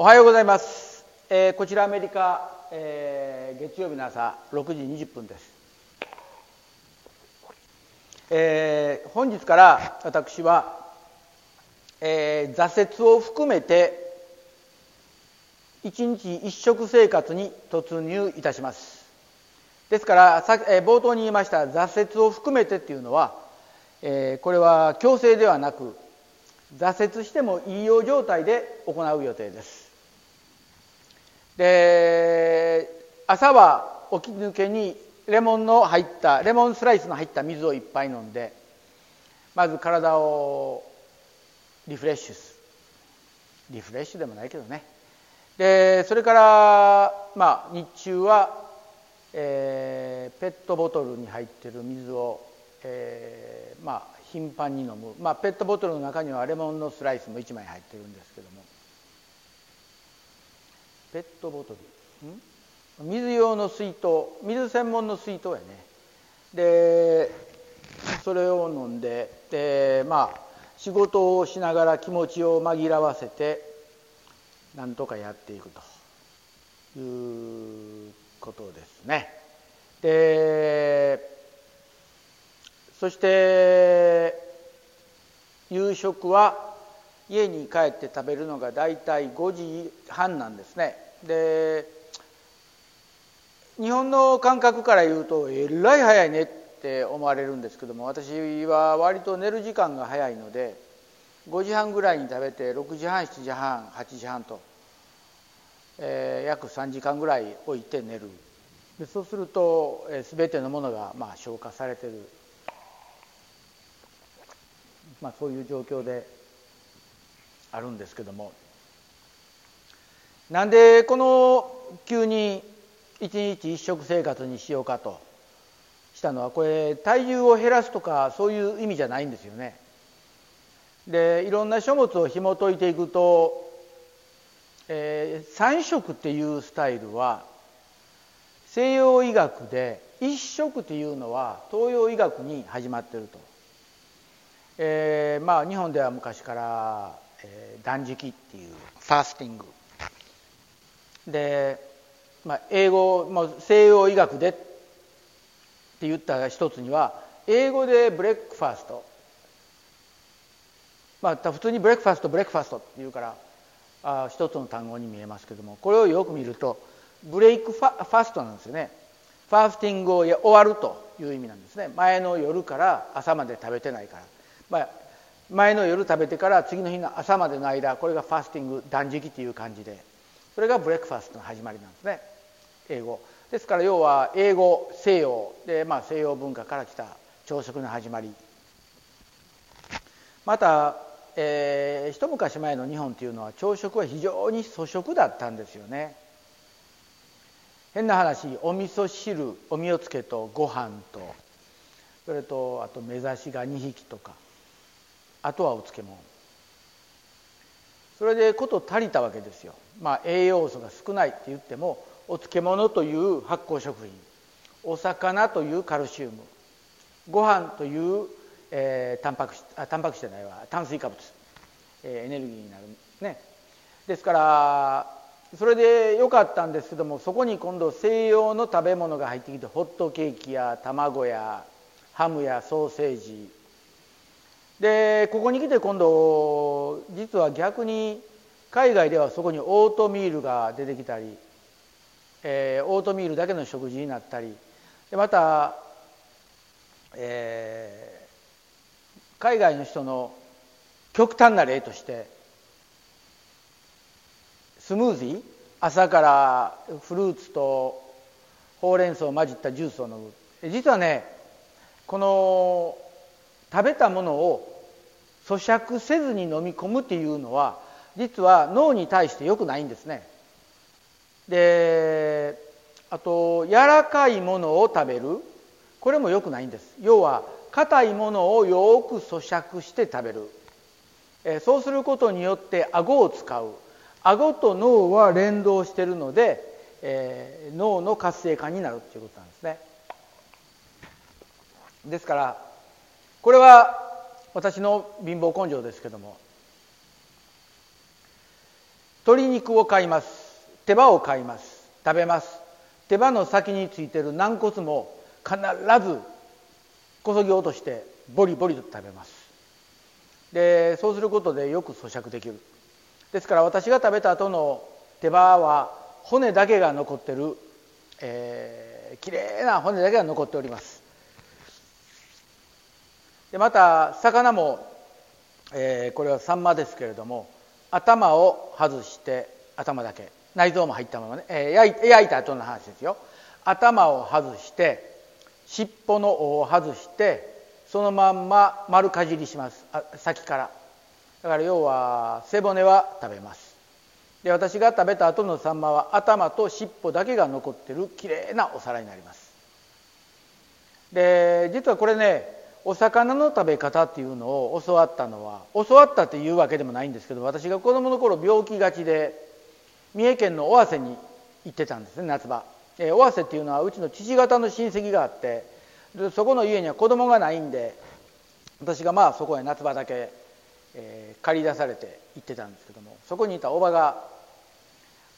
おはようございます、えー、こちらアメリカ、えー、月曜日の朝6時20分です、えー、本日から私は、え挫折を含めて一日一食生活に突入いたします。ですからさ、え冒頭に言いました挫折を含めてっていうのは、えこれは強制ではなく挫折してもいいよう状態で行う予定です。で朝は起き抜けにレモンの入ったレモンスライスの入った水をいっぱい飲んでまず体をリフレッシュする。リフレッシュでもないけどね。でそれからまあ日中は、えー、ペットボトルに入ってる水を、えー、まあ頻繁に飲む、まあ、ペットボトルの中にはレモンのスライスも1枚入ってるんですけども。ペットボトル。水用の水筒。水専門の水筒やね。でそれを飲んででまあ仕事をしながら気持ちを紛らわせてなんとかやっていくと。いうことですね。でそして夕食は家に帰って食べるのが大体5時半なんですね。で日本の感覚から言うとえらい早いねって思われるんですけども私は割と寝る時間が早いので5時半ぐらいに食べて6時半7時半8時半と、えー、約3時間ぐらい置いて寝る。でそうすると、えー、全てのものがまあ消化されてる、まあ、そういう状況であるんですけどもなんでこの急に一日一食生活にしようかとしたのはこれ体重を減らすとかそういう意味じゃないんですよね。でいろんな書物を紐解いていくと、えー、3食っていうスタイルは西洋医学で一食っていうのは東洋医学に始まってると。えー、まあ日本では昔からえー、断食っていう。ファースティングで、まあ、英語、まあ、西洋医学でって言った一つには英語で breakfast。まあ普通に breakfast breakfast っていうからあ一つの単語に見えますけどもこれをよく見ると break fa fast なんですよね。 fasting を終わるという意味なんですね。前の夜から朝まで食べてないから、まあ、前の夜食べてから次の日の朝までの間これが fasting 断食っていう感じでそれが breakfast の始まりなんですね。英語。ですから要は英語西洋。で、まあ、西洋文化から来た朝食の始まり。また、えー、一昔前の日本っていうのは朝食は非常に粗食だったんですよね。変な話お味噌汁おみおつけとご飯とそれとあと目指しが2匹とか。あとはお漬物。それでこと足りたわけですよ。まあ栄養素が少ないって言ってもお漬物という発酵食品。お魚というカルシウム。ご飯という、えー、タンパク質あタンパク質じゃないわ。炭水化物、えー、エネルギーになる。ね。ですからそれで良かったんですけどもそこに今度西洋の食べ物が入ってきてホットケーキや卵やハムやソーセージ。でここに来て今度実は逆に海外ではそこにオートミールが出てきたり、えー、オートミールだけの食事になったりでまた、えー、海外の人の極端な例としてスムージー朝からフルーツとほうれん草を混じったジュースを飲む。実はねこの食べたものを咀嚼せずに飲み込むっていうのは実は脳に対して良くないんですね。であと柔らかいものを食べるこれも良くないんです。要は硬いものをよく咀嚼して食べる。えそうすることによって顎を使う。顎と脳は連動してるので、えー、脳の活性化になるっていうことなんですね。ですからこれは私の貧乏根性ですけども鶏肉を買います。手羽を買います。食べます。手羽の先についてる軟骨も必ずこそぎ落としてボリボリと食べます。でそうすることでよく咀嚼できる。ですから私が食べた後の手羽は骨だけが残ってる、えー、きれいな骨だけが残っております。でまた魚も、えー、これはサンマですけれども頭を外して頭だけ内臓も入ったままね、えー、焼い焼いた後の話ですよ。頭を外して尻尾の尾を外してそのまんま丸かじりします。先から。だから要は背骨は食べます。で私が食べた後のサンマは頭と尻尾だけが残ってるきれいなお皿になります。で実はこれねお魚の食べ方っていうのを教わったのは教わったっていうわけでもないんですけど私が子供の頃病気がちで三重県の尾鷲に行ってたんですね夏場。尾鷲っていうのはうちの父方の親戚があってでそこの家には子供がないんで私がまあそこへ夏場だけ、えー、借り出されて行ってたんですけどもそこにいたおばが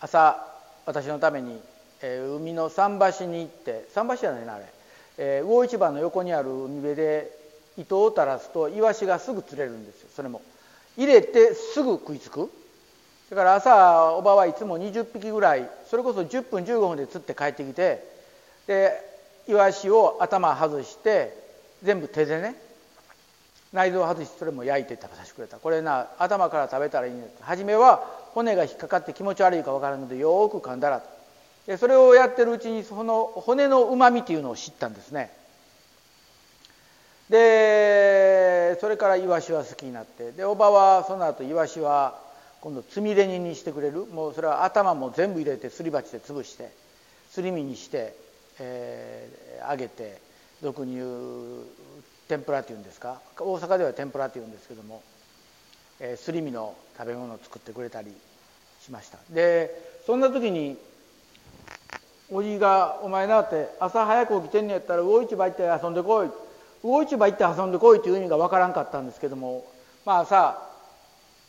朝私のために、えー、海の桟橋に行って桟橋じゃないなあれ、え、魚市場の横にある海辺で糸を垂らすとイワシがすぐ釣れるんですよ。それも。入れてすぐ食いつく。だから朝おばはいつも20匹ぐらいそれこそ10分15分で釣って帰ってきてでイワシを頭外して全部手でね内臓を外してそれも焼いて食べさせてくれた。これな頭から食べたらいいんです初めは骨が引っかかって気持ち悪いか分からんのでよーく噛んだらそれをやってるうちにその骨のうまみっていうのを知ったんですね。でそれからイワシは好きになって。でおばはその後イワシは今度つみれ煮にしてくれる。もうそれは頭も全部入れてすり鉢で潰してすり身にして、えー、揚げて俗に言う天ぷらっていうんですか？大阪では天ぷらっていうんですけども、えー、すり身の食べ物を作ってくれたりしました。でそんな時におじいが「お前な」って朝早く起きてんのやったら魚市場行って遊んでこい。魚市場行って遊んでこいという意味が分からんかったんですけども。まあ朝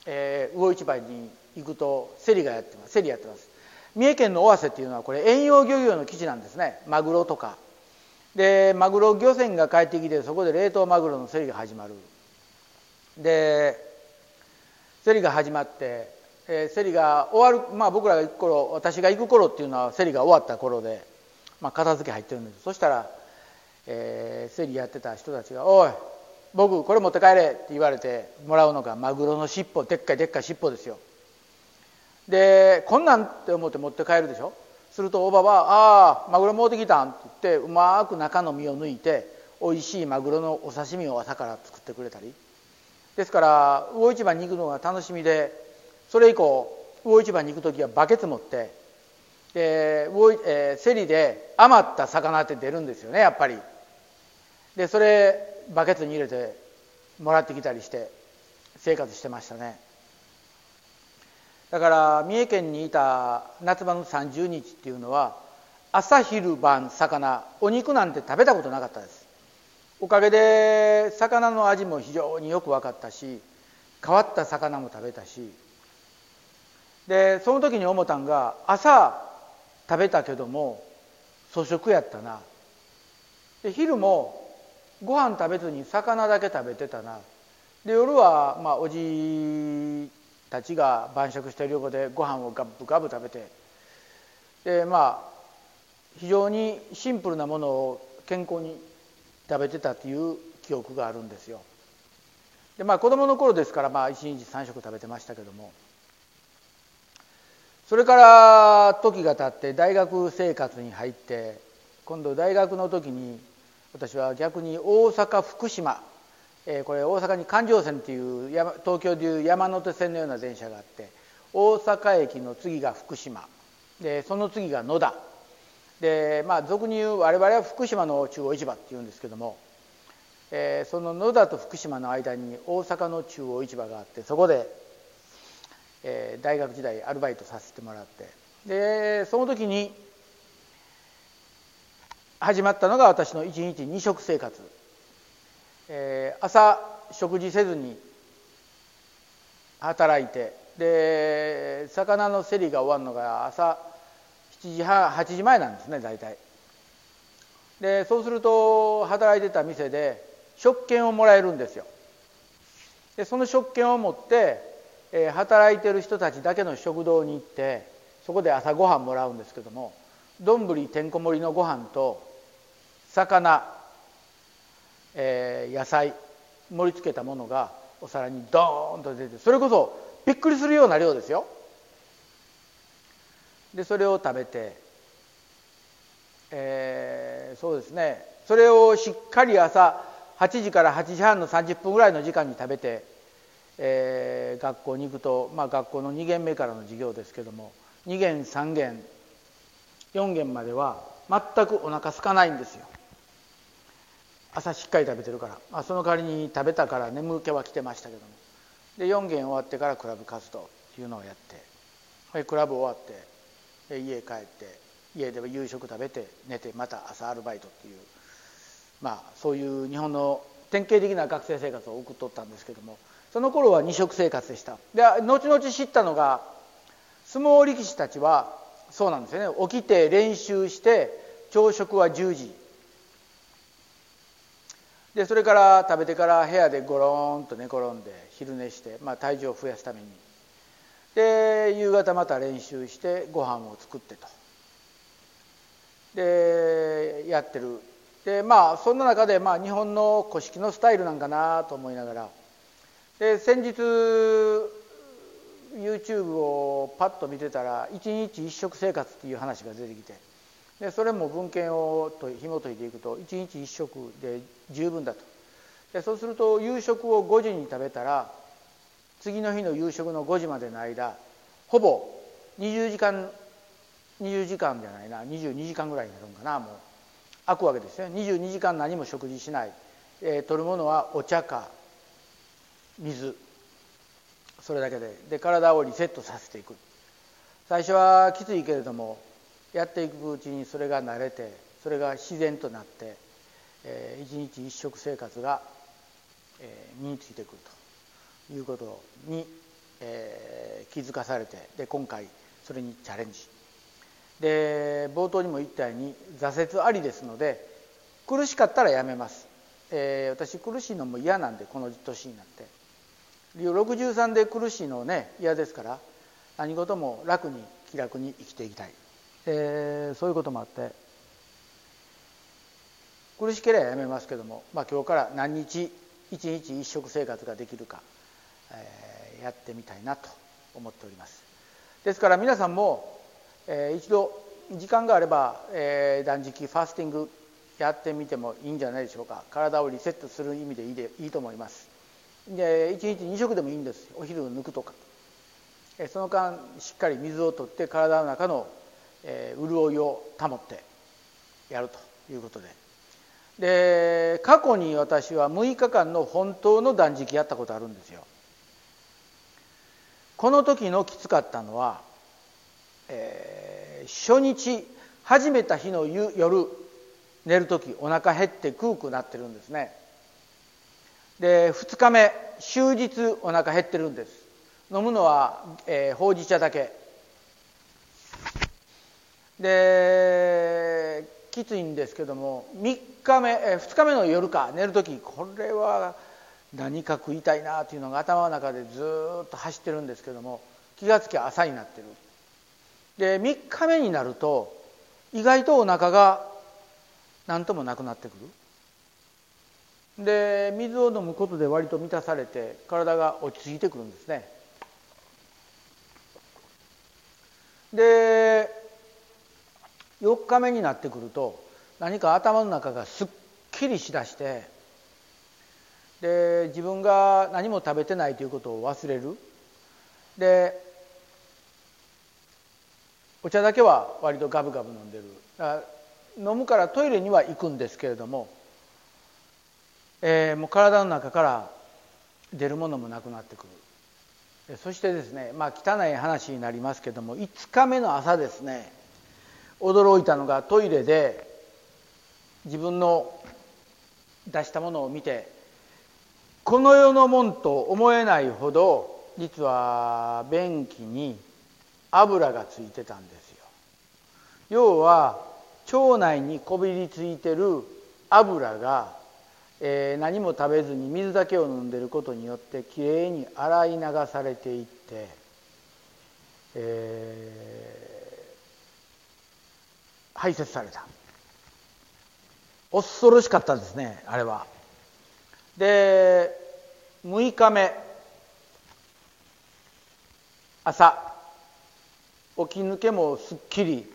えー、魚市場に行くと競りがやってます。競りやってます。三重県の尾鷲っていうのはこれ遠洋漁業の基地なんですね。マグロとか。でマグロ漁船が帰ってきてそこで冷凍マグロの競りが始まる。で競りが始まって、えー、競りが終わるまあ僕らが行く頃私が行く頃っていうのは競りが終わった頃で、まあ、片付け入ってるんです。そしたら、えー、競りやってた人たちが「おい僕これ持って帰れって言われてもらうのがマグロの尻尾でっかいでっかい尻尾ですよ。でこんなんって思って持って帰るでしょ？するとおばは「ああマグロ持ってきたん」って言ってうまく中の身を抜いておいしいマグロのお刺身を朝から作ってくれたり。ですから魚市場に行くのが楽しみでそれ以降魚市場に行く時はバケツ持ってで魚、えー、競りで余った魚って出るんですよねやっぱり。でそれバケツに入れてもらってきたりして生活してましたね。だから三重県にいた夏場の30日っていうのは朝昼晩魚お肉なんて食べたことなかったです。おかげで魚の味も非常によく分かったし変わった魚も食べたしでその時に思ったんが朝食べたけども粗食やったな。で昼もご飯食べずに魚だけ食べてたな。で夜はまあおじたちが晩酌してる横でご飯をガブガブ食べて。でまあ非常にシンプルなものを健康に食べてたっていう記憶があるんですよ。でまあ子供の頃ですからまあ1日3食食べてましたけども。それから時が経って大学生活に入って今度大学の時に私は逆に大阪福島、えー、これ大阪に環状線っていう東京でいう山手線のような電車があって大阪駅の次が福島でその次が野田。でまあ俗に言う我々は福島の中央市場っていうんですけども、えー、その野田と福島の間に大阪の中央市場があってそこで、えー、大学時代アルバイトさせてもらって。でその時に始まったのが私の1日2食生活、えー、朝食事せずに働いて。で魚の競りが終わるのが朝7時半8時前なんですね大体。でそうすると働いてた店で食券をもらえるんですよ。でその食券を持って、え、働いてる人たちだけの食堂に行ってそこで朝ごはんもらうんですけども丼てんこ盛りのご飯と魚、えー、野菜盛り付けたものがお皿にドーンと出てそれこそびっくりするような量ですよ。でそれを食べて、えー、そうですね。それをしっかり朝8時から8時半の30分ぐらいの時間に食べて、えー、学校に行くと、まあ、学校の2限目からの授業ですけども2限3限4限までは全くお腹空かないんですよ。朝しっかり食べてるから、まあ、その代わりに食べたから眠気は来てましたけども。で4限終わってからクラブ活動っていうのをやってクラブ終わって家帰って家では夕食食べて寝てまた朝アルバイトっていうまあそういう日本の典型的な学生生活を送っとったんですけどもその頃は二食生活でした。で後々知ったのが相撲力士たちはそうなんですよね。起きて練習して朝食は10時。でそれから食べてから部屋でゴロンと寝転んで昼寝して、まあ、体重を増やすために。で夕方また練習してご飯を作ってと。でやってる。でまあそんな中で、まあ、日本の古式のスタイルなんかなと思いながらで先日 YouTube をパッと見てたら一日一食生活っていう話が出てきてでそれも文献をと紐解いていくと一日一食で十分だと。でそうすると夕食を5時に食べたら次の日の夕食の5時までの間ほぼ20時間20時間じゃないな22時間ぐらいになるんかなもう。空くわけですよ22時間何も食事しない、えー、取るものはお茶か水。それだけで。で体をリセットさせていく。最初はきついけれどもやっていくうちにそれが慣れてそれが自然となって、えー、一日一食生活が、えー、身についてくると。いうことに、えー、気づかされてで今回それにチャレンジ。で冒頭にも言ったように挫折ありですので苦しかったらやめます、えー、私苦しいのも嫌なんでこの年になって。63で苦しいのね嫌ですから何事も楽に気楽に生きていきたい。えー、そういうこともあって苦しければやめますけども、まあ、今日から何日一日一食生活ができるか、えー、やってみたいなと思っております。ですから皆さんも、えー、一度時間があれば、えー、断食ファスティングやってみてもいいんじゃないでしょうか。体をリセットする意味でいいでいいと思います。で1日2食でもいいんですお昼を抜くとか。その間しっかり水を取って体の中の、潤いを保ってやるということで。で過去に私は6日間の本当の断食やったことあるんですよ。この時のきつかったのは、えー、初日始めた日の夜寝る時お腹減って空くなってるんですね。で2日目終日お腹減ってるんです。飲むのは、えー、ほうじ茶だけ。できついんですけども3日目え2日目の夜か寝る時これは何か食いたいなというのが頭の中でずっと走ってるんですけども気がつきゃ朝になってる。で3日目になると意外とお腹が何ともなくなってくる。で水を飲むことで割と満たされて体が落ち着いてくるんですね。で4日目になってくると何か頭の中がすっきりしだしてで自分が何も食べてないということを忘れる。でお茶だけは割とガブガブ飲んでる。飲むからトイレには行くんですけれども、えー、もう体の中から出るものもなくなってくる。そしてですねまあ汚い話になりますけども5日目の朝ですね驚いたのがトイレで自分の出したものを見てこの世のもんと思えないほど実は便器に油がついてたんですよ。要は腸内にこびりついてる油が、えー、何も食べずに水だけを飲んでることによってきれいに洗い流されていって、えー、排泄された。恐ろしかったですねあれは。で6日目朝起き抜けもすっきり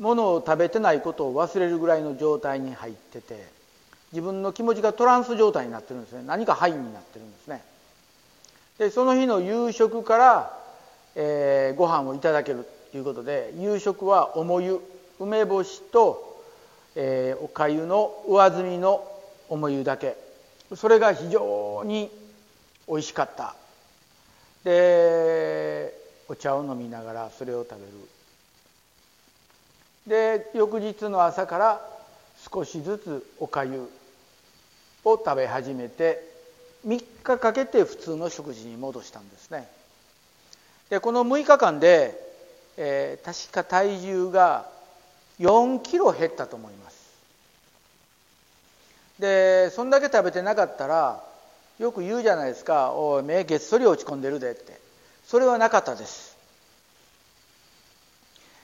ものを食べてないことを忘れるぐらいの状態に入ってて自分の気持ちがトランス状態になってるんですね。何かハイになってるんですね。でその日の夕食から、えー、ご飯をいただけるということで夕食は重湯梅干しと、えー、おかゆの上澄みの重湯だけ。それが非常に美味しかった。でお茶を飲みながらそれを食べる。で翌日の朝から少しずつおかゆを食べ始めて3日かけて普通の食事に戻したんですね。でこの6日間で、えー、確か体重が4キロ減ったと思います。でそんだけ食べてなかったらよく言うじゃないですか「おい目げっそり落ち込んでるで」って。それはなかったです。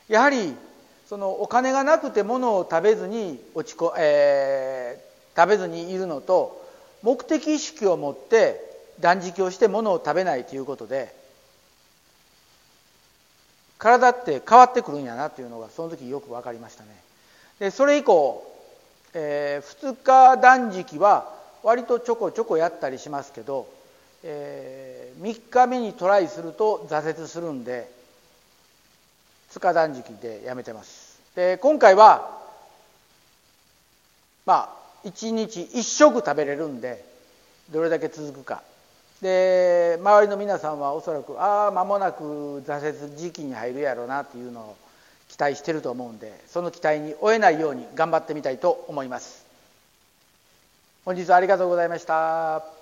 やはりそのお金がなくて物を食べずに落ちこ、えー、食べずにいるのと目的意識を持って断食をして物を食べないということで体って変わってくるんやなというのがその時よく分かりましたね。でそれ以降、えー、2日断食は割とちょこちょこやったりしますけど、えー、3日目にトライすると挫折するんで2日断食でやめてます。で今回はまあ1日1食食べれるんでどれだけ続くか。で周りの皆さんはおそらくああ間もなく挫折時期に入るやろうなっていうのを期待してると思うんでその期待に負えないように頑張ってみたいと思います。本日はありがとうございました。